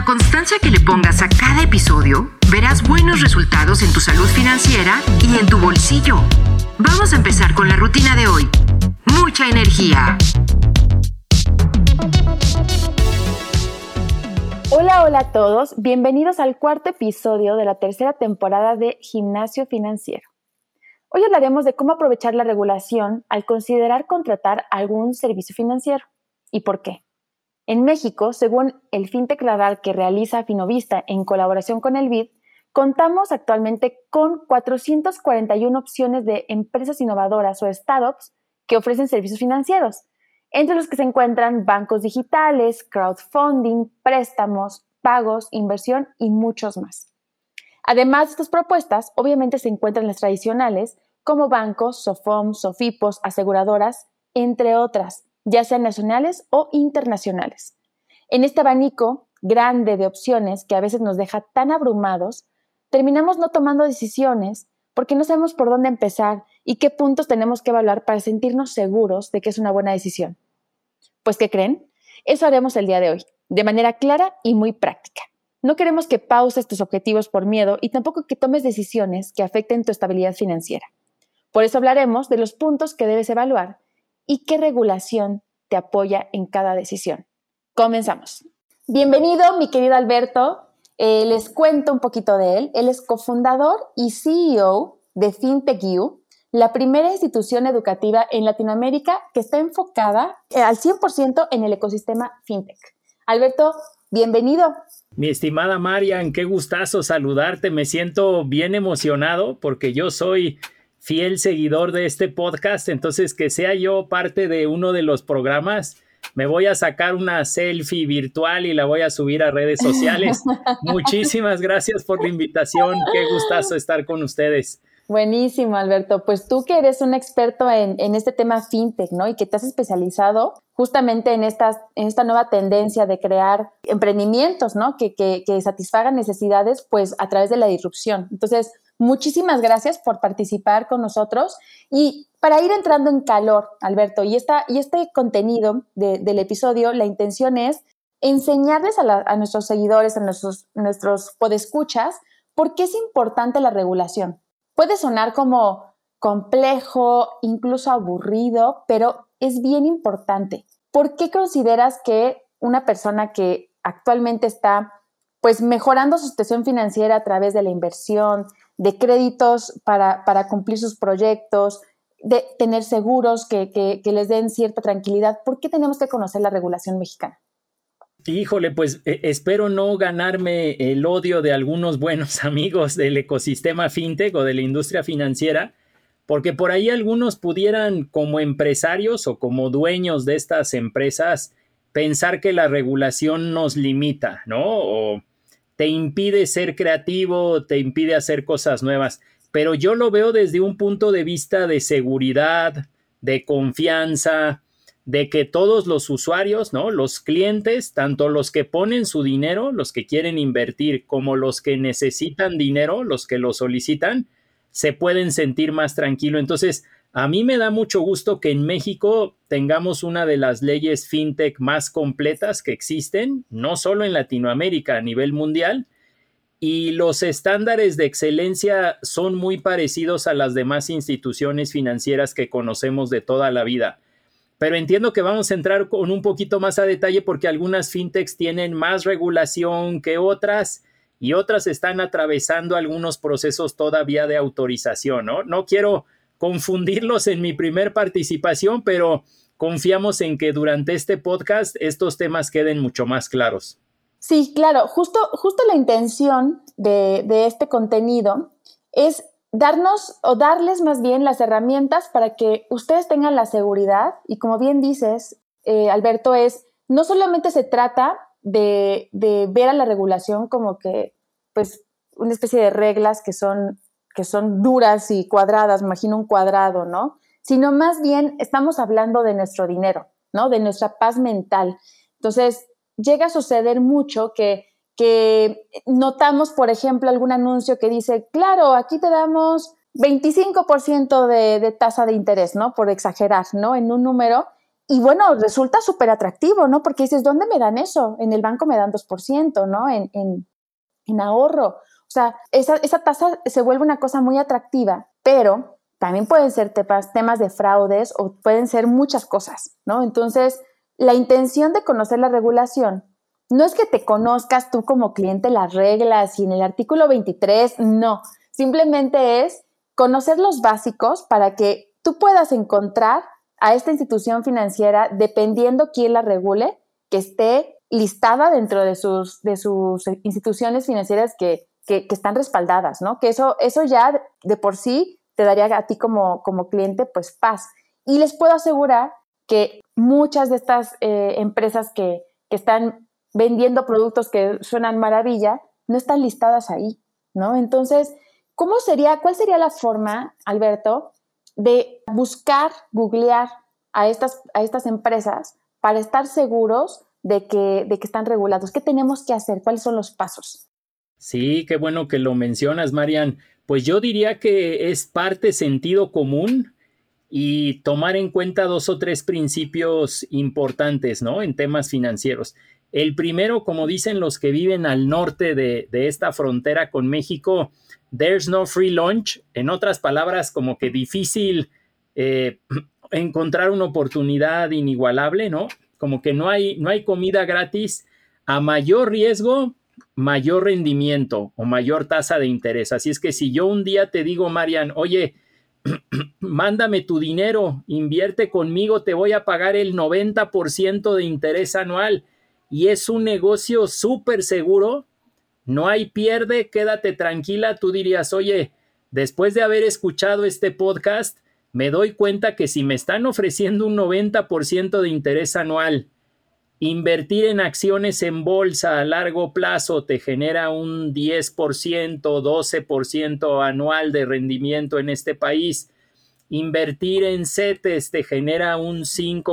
la constancia que le pongas a cada episodio, verás buenos resultados en tu salud financiera y en tu bolsillo. Vamos a empezar con la rutina de hoy. Mucha energía. Hola, hola a todos. Bienvenidos al cuarto episodio de la tercera temporada de Gimnasio Financiero. Hoy hablaremos de cómo aprovechar la regulación al considerar contratar algún servicio financiero y por qué. En México, según el FinTech Radar que realiza Finovista en colaboración con el BID, contamos actualmente con 441 opciones de empresas innovadoras o startups que ofrecen servicios financieros, entre los que se encuentran bancos digitales, crowdfunding, préstamos, pagos, inversión y muchos más. Además de estas propuestas, obviamente se encuentran las tradicionales como bancos, SOFOM, SOFIPOS, aseguradoras, entre otras, ya sean nacionales o internacionales. En este abanico grande de opciones que a veces nos deja tan abrumados, terminamos no tomando decisiones porque no sabemos por dónde empezar y qué puntos tenemos que evaluar para sentirnos seguros de que es una buena decisión. Pues, ¿qué creen? Eso haremos el día de hoy, de manera clara y muy práctica. No queremos que pauses tus objetivos por miedo y tampoco que tomes decisiones que afecten tu estabilidad financiera. Por eso hablaremos de los puntos que debes evaluar y qué regulación te apoya en cada decisión. Comenzamos. Bienvenido, mi querido Alberto. Eh, les cuento un poquito de él. Él es cofundador y CEO de FinTechU, la primera institución educativa en Latinoamérica que está enfocada eh, al 100% en el ecosistema FinTech. Alberto, bienvenido. Mi estimada Marian, qué gustazo saludarte. Me siento bien emocionado porque yo soy fiel seguidor de este podcast, entonces que sea yo parte de uno de los programas, me voy a sacar una selfie virtual y la voy a subir a redes sociales. Muchísimas gracias por la invitación, qué gustazo estar con ustedes. Buenísimo, Alberto. Pues tú que eres un experto en, este tema fintech, ¿no? Y que te has especializado justamente en, esta, en esta nueva tendencia de crear emprendimientos, ¿no? Que, que, que satisfagan necesidades, pues a través de la disrupción. Entonces, Muchísimas gracias por participar con nosotros y para ir entrando en calor, Alberto, y, esta, y este contenido del episodio, la intención es enseñarles a, nuestros seguidores, a nuestros, nuestros podescuchas, por qué es importante la regulación. Puede sonar como complejo, incluso aburrido, pero es bien importante. ¿Por qué consideras que una persona que actualmente está pues mejorando su situación financiera a través de la inversión, de créditos para, cumplir sus proyectos, de tener seguros que, les den cierta tranquilidad. ¿Por qué tenemos que conocer la regulación mexicana? Híjole, pues eh, espero no ganarme el odio de algunos buenos amigos del ecosistema fintech o de la industria financiera, porque por ahí algunos pudieran como empresarios o como dueños de estas empresas pensar que la regulación nos limita, ¿no? Te impide ser creativo, te impide hacer cosas nuevas. Pero yo lo veo desde un punto de vista de seguridad, de confianza, de que todos los usuarios, ¿no? Los clientes, tanto los que ponen su dinero, los que quieren invertir, como los que necesitan dinero, los que lo solicitan, se pueden sentir más tranquilo. Entonces, a mí me da mucho gusto que en México tengamos una de las leyes fintech más completas que existen, no solo en Latinoamérica, a nivel mundial, y los estándares de excelencia son muy parecidos a las demás instituciones financieras que conocemos de toda la vida. Pero entiendo que vamos a entrar con un poquito más a detalle porque algunas fintechs tienen más regulación que otras y otras están atravesando algunos procesos todavía de autorización, ¿no? No quiero confundirlos en mi primer participación, pero confiamos en que durante este podcast estos temas queden mucho más claros. Sí, claro, justo, justo la intención de, este contenido es darnos o darles más bien las herramientas para que ustedes tengan la seguridad y como bien dices, eh, Alberto, es no solamente se trata de, de, ver a la regulación como que, pues, una especie de reglas que son son duras y cuadradas, imagino un cuadrado, ¿no? Sino más bien estamos hablando de nuestro dinero, ¿no? De nuestra paz mental. Entonces, llega a suceder mucho que, que notamos, por ejemplo, algún anuncio que dice, claro, aquí te damos 25% de, de tasa de interés, ¿no? Por exagerar, ¿no? En un número. y bueno, resulta súper atractivo, ¿no? Porque dices, ¿dónde me dan eso? En el banco me dan 2%, ¿no? En, en, en ahorro. O sea, esa, esa tasa se vuelve una cosa muy atractiva, pero también pueden ser temas, de fraudes o pueden ser muchas cosas, ¿no? Entonces, la intención de conocer la regulación no es que te conozcas tú como cliente las reglas y en el artículo 23, no, simplemente es conocer los básicos para que tú puedas encontrar a esta institución financiera, dependiendo quién la regule, que esté listada dentro de sus, de sus instituciones financieras que, que, están respaldadas, ¿no? Que eso, eso ya de por sí te daría a ti como, como cliente pues paz. Y les puedo asegurar que muchas de estas eh, empresas que, que están vendiendo productos que suenan maravilla, no están listadas ahí, ¿no? Entonces, ¿cómo sería, cuál sería la forma, Alberto, de buscar, googlear a estas, a estas empresas para estar seguros de que, de que están regulados? ¿Qué tenemos que hacer? ¿Cuáles son los pasos? Sí, qué bueno que lo mencionas, Marian. Pues yo diría que es parte sentido común y tomar en cuenta dos o tres principios importantes, ¿no? En temas financieros. El primero, como dicen los que viven al norte de, esta frontera con México, there's no free lunch. En otras palabras, como que difícil eh, encontrar una oportunidad inigualable, ¿no? Como que no hay, no hay comida gratis a mayor riesgo, mayor rendimiento o mayor tasa de interés. Así es que si yo un día te digo, Marian, oye, mándame tu dinero, invierte conmigo, te voy a pagar el 90% de interés anual y es un negocio súper seguro, no hay pierde, quédate tranquila, tú dirías, oye, después de haber escuchado este podcast, me doy cuenta que si me están ofreciendo un 90% de interés anual, invertir en acciones en bolsa a largo plazo te genera un 10%, 12% anual de rendimiento en este país. Invertir en CETES te genera un 5%,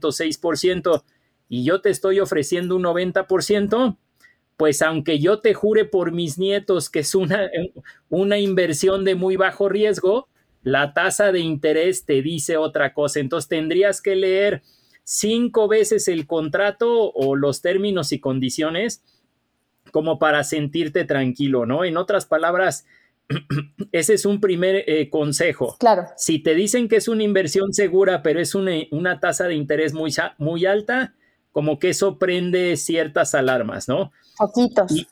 6% y yo te estoy ofreciendo un 90%, pues aunque yo te jure por mis nietos que es una, una inversión de muy bajo riesgo, la tasa de interés te dice otra cosa. Entonces tendrías que leer cinco veces el contrato o los términos y condiciones como para sentirte tranquilo, ¿no? En otras palabras, ese es un primer eh, consejo. Claro. Si te dicen que es una inversión segura, pero es una, una tasa de interés muy, muy alta, como que eso prende ciertas alarmas, ¿no? Poquitos.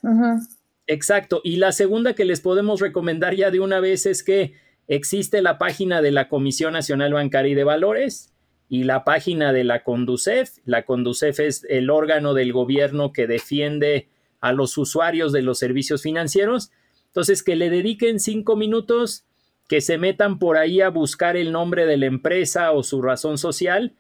Exacto. Y la segunda que les podemos recomendar ya de una vez es que existe la página de la Comisión Nacional Bancaria y de Valores y la página de la Conducef. La Conducef es el órgano del gobierno que defiende a los usuarios de los servicios financieros. Entonces, que le dediquen cinco minutos, que se metan por ahí a buscar el nombre de la empresa o su razón social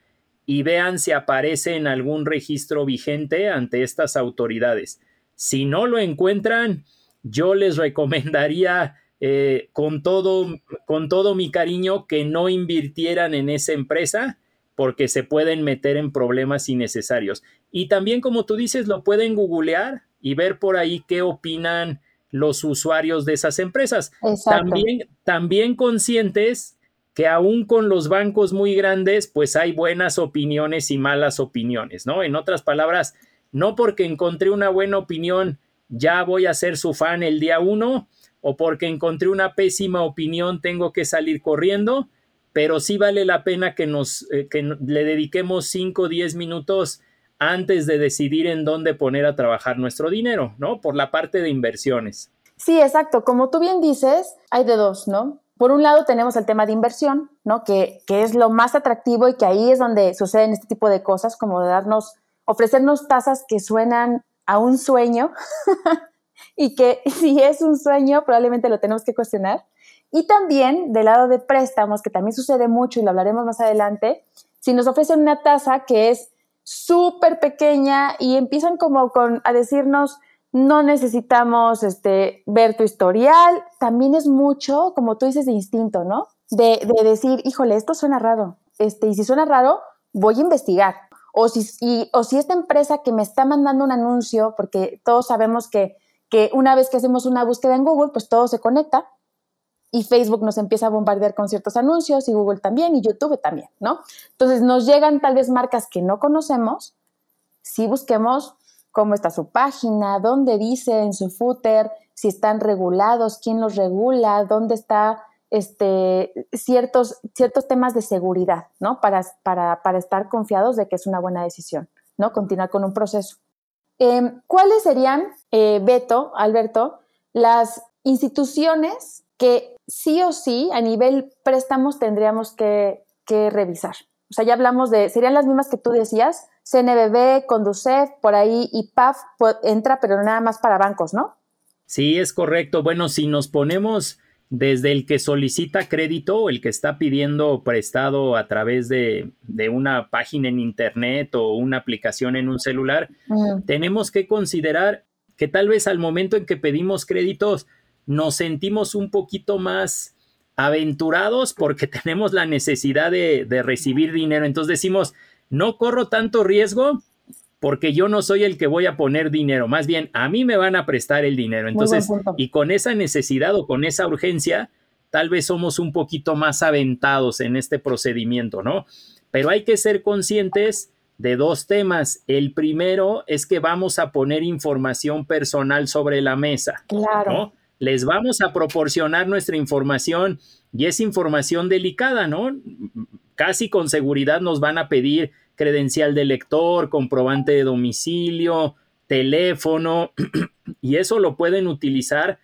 y vean si aparece en algún registro vigente ante estas autoridades. Si no lo encuentran, yo les recomendaría eh, con, todo, con todo mi cariño que no invirtieran en esa empresa porque se pueden meter en problemas innecesarios. Y también, como tú dices, lo pueden googlear y ver por ahí qué opinan los usuarios de esas empresas. También, también conscientes que aún con los bancos muy grandes, pues hay buenas opiniones y malas opiniones, ¿no? En otras palabras, no porque encontré una buena opinión, ya voy a ser su fan el día uno, o porque encontré una pésima opinión, tengo que salir corriendo, pero sí vale la pena que nos eh, que le dediquemos 5 o 10 minutos antes de decidir en dónde poner a trabajar nuestro dinero, ¿no? Por la parte de inversiones. Sí, exacto. Como tú bien dices, hay de dos, ¿no? Por un lado tenemos el tema de inversión, ¿no? Que, es lo más atractivo y que ahí es donde suceden este tipo de cosas, como de darnos, ofrecernos tasas que suenan a un sueño y que si es un sueño probablemente lo tenemos que cuestionar. Y también del lado de préstamos, que también sucede mucho y lo hablaremos más adelante, si nos ofrecen una tasa que es súper pequeña y empiezan como con, a decirnos, no necesitamos este, ver tu historial, también es mucho, como tú dices, de instinto, ¿no? De, decir, híjole, esto suena raro, este, y si suena raro, voy a investigar. O si, o si esta empresa que me está mandando un anuncio, porque todos sabemos que, que una vez que hacemos una búsqueda en Google, pues todo se conecta, y Facebook nos empieza a bombardear con ciertos anuncios y Google también y YouTube también, ¿no? Entonces nos llegan tal vez marcas que no conocemos, si busquemos cómo está su página, dónde dice en su footer, si están regulados, quién los regula, dónde está este, ciertos, ciertos temas de seguridad, ¿no? Para, para, para, estar confiados de que es una buena decisión, ¿no? Continuar con un proceso. Em, ¿Cuáles serían, eh, Beto, Alberto, las instituciones que sí o sí a nivel préstamos tendríamos que, que revisar? O sea, ya hablamos de, serían las mismas que tú decías, CNBB, Conducef, por ahí, y PAF entra, pero nada más para bancos, ¿no? Sí, es correcto. Bueno, si nos ponemos desde el que solicita crédito o el que está pidiendo prestado a través de, una página en internet o una aplicación en un celular, tenemos que considerar que tal vez al momento en que pedimos créditos nos sentimos un poquito más aventurados porque tenemos la necesidad de, de recibir dinero. Entonces decimos, no corro tanto riesgo porque yo no soy el que voy a poner dinero, más bien a mí me van a prestar el dinero. Entonces, y con esa necesidad o con esa urgencia, tal vez somos un poquito más aventados en este procedimiento, ¿no? Pero hay que ser conscientes de dos temas. El primero es que vamos a poner información personal sobre la mesa. Claro. ¿no? Les vamos a proporcionar nuestra información y es información delicada, ¿no? Casi con seguridad nos van a pedir credencial de lector, comprobante de domicilio, teléfono, y eso lo pueden utilizar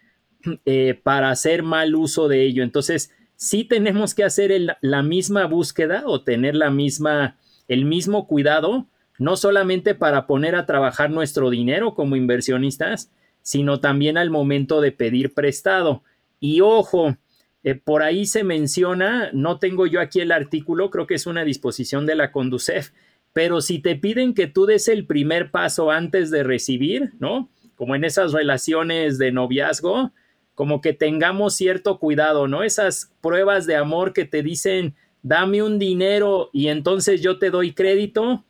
eh, para hacer mal uso de ello. Entonces, sí tenemos que hacer la misma búsqueda o tener la misma, el mismo cuidado, no solamente para poner a trabajar nuestro dinero como inversionistas, sino también al momento de pedir prestado. Y ojo, eh, por ahí se menciona, no tengo yo aquí el artículo, creo que es una disposición de la Conducef, pero si te piden que tú des el primer paso antes de recibir, ¿no? Como en esas relaciones de noviazgo, como que tengamos cierto cuidado, ¿no? Esas pruebas de amor que te dicen, dame un dinero y entonces yo te doy crédito,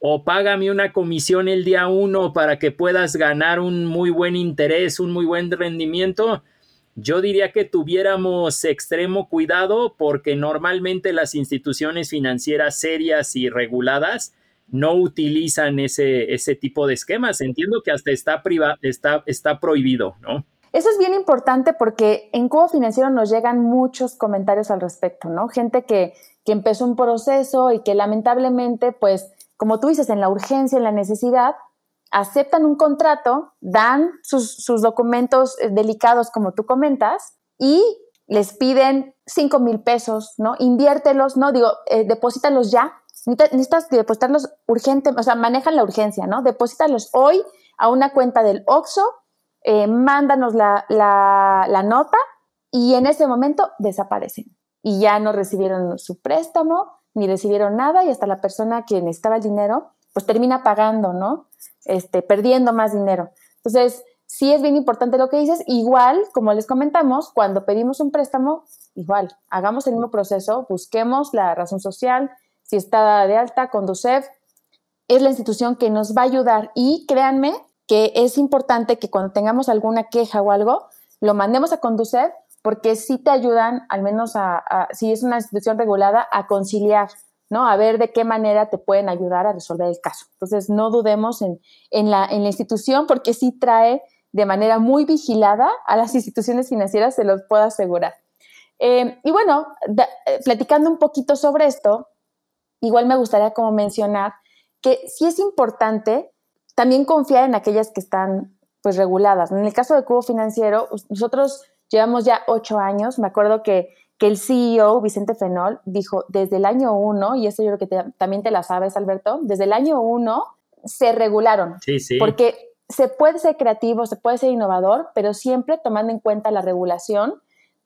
o págame una comisión el día uno para que puedas ganar un muy buen interés, un muy buen rendimiento yo diría que tuviéramos extremo cuidado porque normalmente las instituciones financieras serias y reguladas no utilizan ese, ese tipo de esquemas. Entiendo que hasta está, está, está prohibido, ¿no? Eso es bien importante porque en Cubo Financiero nos llegan muchos comentarios al respecto, ¿no? Gente que, que empezó un proceso y que lamentablemente, pues, como tú dices, en la urgencia, en la necesidad, aceptan un contrato, dan sus, documentos eh, delicados como tú comentas y les piden 5 mil pesos, ¿no? Inviértelos, ¿no? Digo, eh, ya. Necesitas depositarlos urgente, o sea, manejan la urgencia, ¿no? Deposítalos hoy a una cuenta del OXO, eh, mándanos la, la nota y en ese momento desaparecen. Y ya no recibieron su préstamo, ni recibieron nada y hasta la persona que necesitaba el dinero pues termina pagando, ¿no? Este, perdiendo más dinero. Entonces, sí es bien importante lo que dices. Igual, como les comentamos, cuando pedimos un préstamo, igual, hagamos el mismo proceso, busquemos la razón social, si está de alta, Conducef, es la institución que nos va a ayudar y créanme que es importante que cuando tengamos alguna queja o algo, lo mandemos a Conducef porque sí te ayudan, al menos a si es una institución regulada, a conciliar ¿no? A ver de qué manera te pueden ayudar a resolver el caso. Entonces, no dudemos en, la, en la institución porque sí trae de manera muy vigilada a las instituciones financieras, se los puedo asegurar. Eh, y bueno, eh, platicando un poquito sobre esto, igual me gustaría como mencionar que sí es importante también confiar en aquellas que están pues reguladas. En el caso de Cubo Financiero, nosotros llevamos ya ocho años, me acuerdo que que el CEO, Vicente Fenol, dijo desde el año uno, y eso yo creo que también te la sabes, Alberto, desde el año uno se regularon. Sí, sí. Porque se puede ser creativo, se puede ser innovador, pero siempre tomando en cuenta la regulación,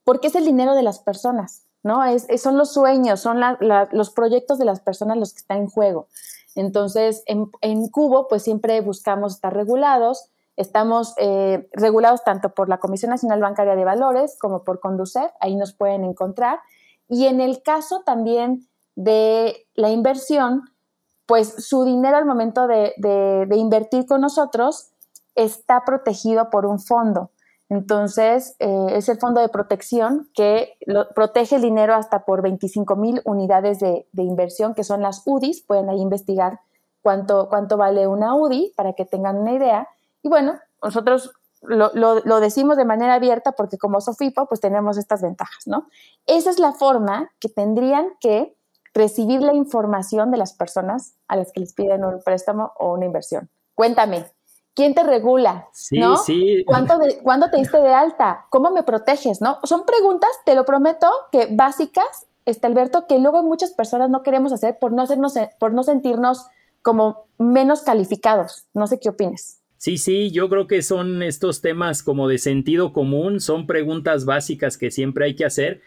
porque es el dinero de las personas, ¿no? Es, son los sueños, son los proyectos de las personas los que están en juego. Entonces, en, en Cubo, pues siempre buscamos estar regulados, Estamos eh, regulados tanto por la Comisión Nacional Bancaria de Valores como por Conducef, ahí nos pueden encontrar. Y en el caso también de la inversión, pues su dinero al momento de, invertir con nosotros está protegido por un fondo. Entonces, eh, es el fondo de protección que protege el dinero hasta por 25 mil unidades de, inversión, que son las UDIs. Pueden ahí investigar cuánto, cuánto vale una UDI para que tengan una idea. Y bueno, nosotros lo, decimos de manera abierta porque como Sofipo, pues tenemos estas ventajas, ¿no? Esa es la forma que tendrían que recibir la información de las personas a las que les piden un préstamo o una inversión. Cuéntame, ¿quién te regula? Sí, sí. ¿Cuándo, te diste de alta? ¿Cómo me proteges? ¿No? Son preguntas, te lo prometo, que básicas, este Alberto, que luego muchas personas no queremos hacer por no, hacernos, por no sentirnos como menos calificados. No sé qué opines. Sí, sí, yo creo que son estos temas como de sentido común, son preguntas básicas que siempre hay que hacer.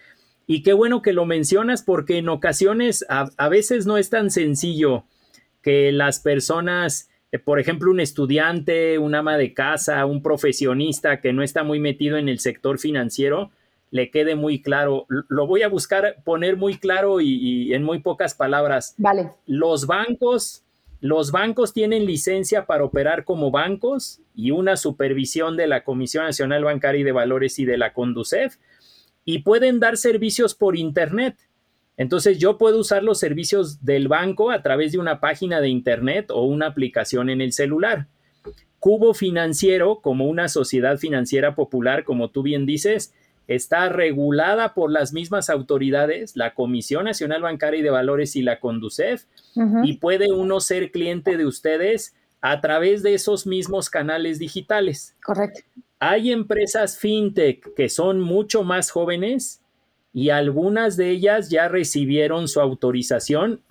Y qué bueno que lo mencionas porque en ocasiones a, veces no es tan sencillo que las personas, eh, por ejemplo, un estudiante, un ama de casa, un profesionista que no está muy metido en el sector financiero, le quede muy claro. Lo voy a buscar poner muy claro y, y en muy pocas palabras. Vale. Los bancos los bancos tienen licencia para operar como bancos y una supervisión de la Comisión Nacional Bancaria y de Valores y de la Conducef y pueden dar servicios por Internet. Entonces yo puedo usar los servicios del banco a través de una página de Internet o una aplicación en el celular. Cubo Financiero, como una sociedad financiera popular, como tú bien dices, está regulada por las mismas autoridades, la Comisión Nacional Bancaria y de Valores y la Conducef, y puede uno ser cliente de ustedes a través de esos mismos canales digitales. Correcto. Hay empresas fintech que son mucho más jóvenes y algunas de ellas ya recibieron su autorización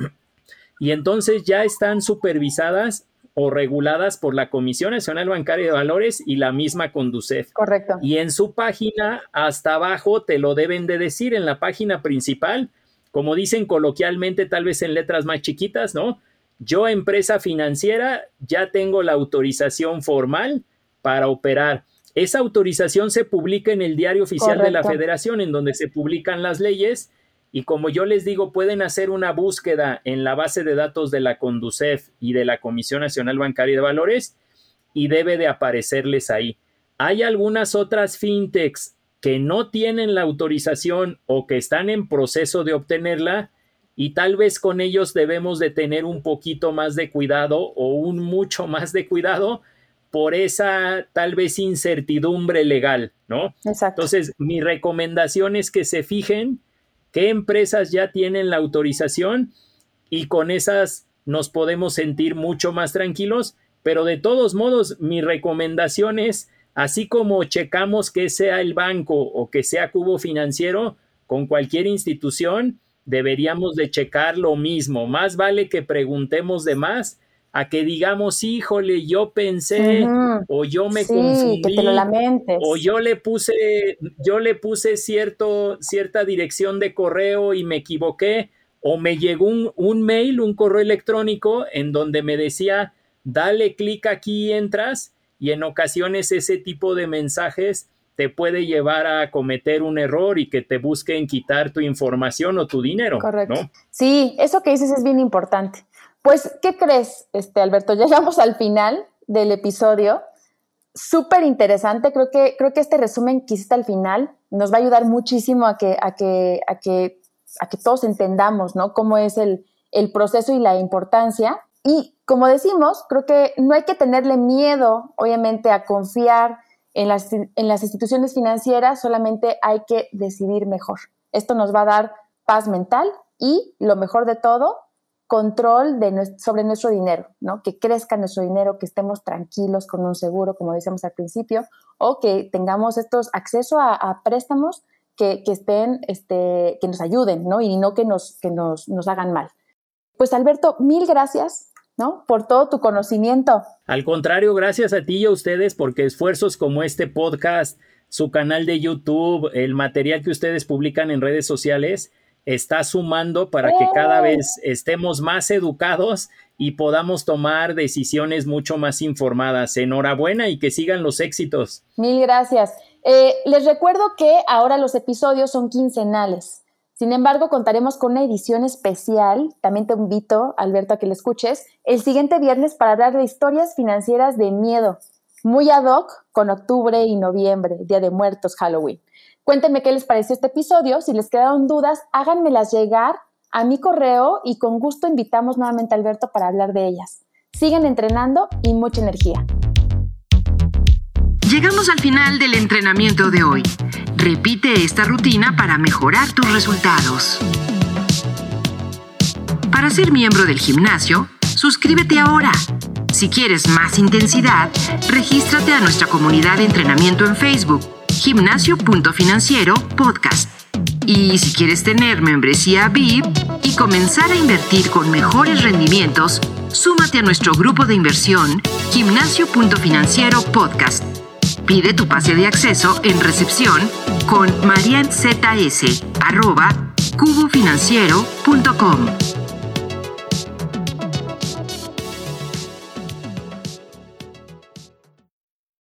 y entonces ya están supervisadas o reguladas por la Comisión Nacional Bancaria de Valores y la misma Conducef. Correcto. Y en su página, hasta abajo, te lo deben de decir en la página principal, como dicen coloquialmente, tal vez en letras más chiquitas, ¿no? Yo, empresa financiera, ya tengo la autorización formal para operar. Esa autorización se publica en el diario oficial de la federación, en donde se publican las leyes y como yo les digo, pueden hacer una búsqueda en la base de datos de la Conducef y de la Comisión Nacional Bancaria de Valores y debe de aparecerles ahí. Hay algunas otras fintechs que no tienen la autorización o que están en proceso de obtenerla y tal vez con ellos debemos de tener un poquito más de cuidado o un mucho más de cuidado por esa tal vez incertidumbre legal, ¿no? Exacto. Entonces, mi recomendación es que se fijen qué empresas ya tienen la autorización y con esas nos podemos sentir mucho más tranquilos, pero de todos modos mi recomendación es, así como checamos que sea el banco o que sea cubo financiero, con cualquier institución deberíamos de checar lo mismo. Más vale que preguntemos de más a que digamos, híjole, yo pensé o yo me confundí o yo le puse yo le puse cierto cierta dirección de correo y me equivoqué o me llegó un, un mail, un correo electrónico en donde me decía, dale clic aquí y entras y en ocasiones ese tipo de mensajes te puede llevar a cometer un error y que te busquen quitar tu información o tu dinero. Correcto. Sí, eso que dices es bien importante. Pues, ¿qué crees, este, Alberto? Llegamos al final del episodio. Súper interesante. Creo que, creo que este resumen que hiciste al final nos va a ayudar muchísimo a que, a que, a que, a que todos entendamos, ¿no? Cómo es el, el proceso y la importancia. Y como decimos, creo que no hay que tenerle miedo, obviamente, a confiar en las, en las instituciones financieras, solamente hay que decidir mejor. Esto nos va a dar paz mental y, lo mejor de todo, control de, sobre nuestro dinero, ¿no? Que crezca nuestro dinero, que estemos tranquilos con un seguro, como decíamos al principio, o que tengamos estos acceso a, préstamos que, estén, este, que nos ayuden, ¿no? Y no que nos, que nos, nos hagan mal. Pues Alberto, mil gracias ¿no? Por todo tu conocimiento. Al contrario, gracias a ti y a ustedes porque esfuerzos como este podcast, su canal de YouTube, el material que ustedes publican en redes sociales, está sumando para que cada ¡Oh! vez estemos más educados y podamos tomar decisiones mucho más informadas. Enhorabuena y que sigan los éxitos. Mil gracias. Eh, les recuerdo que ahora los episodios son quincenales. Sin embargo, contaremos con una edición especial. También te invito, Alberto, a que lo escuches el siguiente viernes para hablar de historias financieras de miedo. muy ad hoc con octubre y noviembre, Día de Muertos, Halloween. Cuéntenme qué les pareció este episodio. Si les quedaron dudas, háganmelas llegar a mi correo y con gusto invitamos nuevamente a Alberto para hablar de ellas. Sigan entrenando y mucha energía. Llegamos al final del entrenamiento de hoy. Repite esta rutina para mejorar tus resultados. Para ser miembro del gimnasio, suscríbete ahora. Si quieres más intensidad, regístrate a nuestra comunidad de entrenamiento en Facebook, gimnasio.financiero podcast. Y si quieres tener membresía VIP y comenzar a invertir con mejores rendimientos, súmate a nuestro grupo de inversión, gimnasio.financiero podcast. Pide tu pase de acceso en recepción con marianzs arroba cubofinanciero.com.